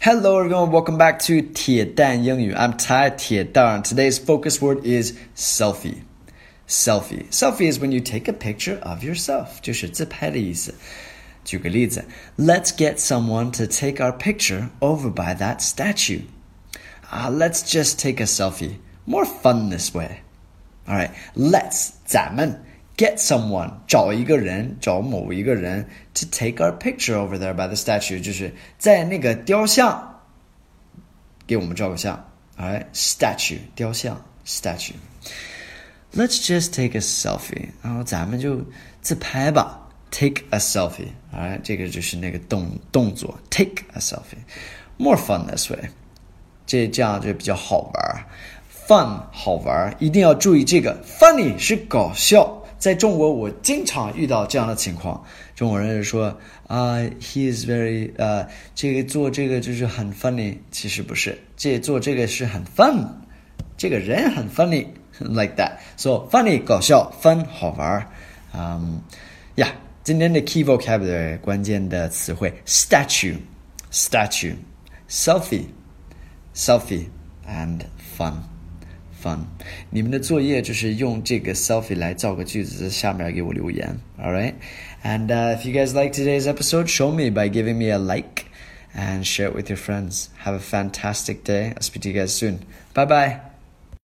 Hello everyone, welcome back to 铁蛋英语. I'm Tai 铁蛋. Today's focus word is selfie. Selfie. Selfie is when you take a picture of yourself. 就是自拍的意思。举个例子，Let's get someone to take our picture over by that statue. Ah, let's just take a selfie. More fun this way. All right, let's 咱们 get someone 找一个人找某一个人 to take our picture over there by the statue 就是在那个雕像给我们照个相，alright statue 雕像 statue。Let's just take a selfie，然后咱们就自拍吧。Take a selfie，啊，这个就是那个动动作，take a selfie，more fun this way，这这样就比较好玩，fun 好玩，一定要注意这个 funny 是搞笑。在中国，我经常遇到这样的情况。中国人说啊，he is very 呃，这个做这个就是很 funny，其实不是，这做这个是很 fun，这个人很 funny，like that。So funny 搞笑，fun 好玩。嗯，呀，今天的 key vocabulary 关键的词汇：statue，statue，selfie，selfie，and fun。 fun。你们的作业就是用这个 selfie 来造个句子，在下面给我留言。All right, and uh, if you guys like today's episode, show me by giving me a like and share it with your friends. Have a fantastic day. I'll speak to you guys soon. Bye bye.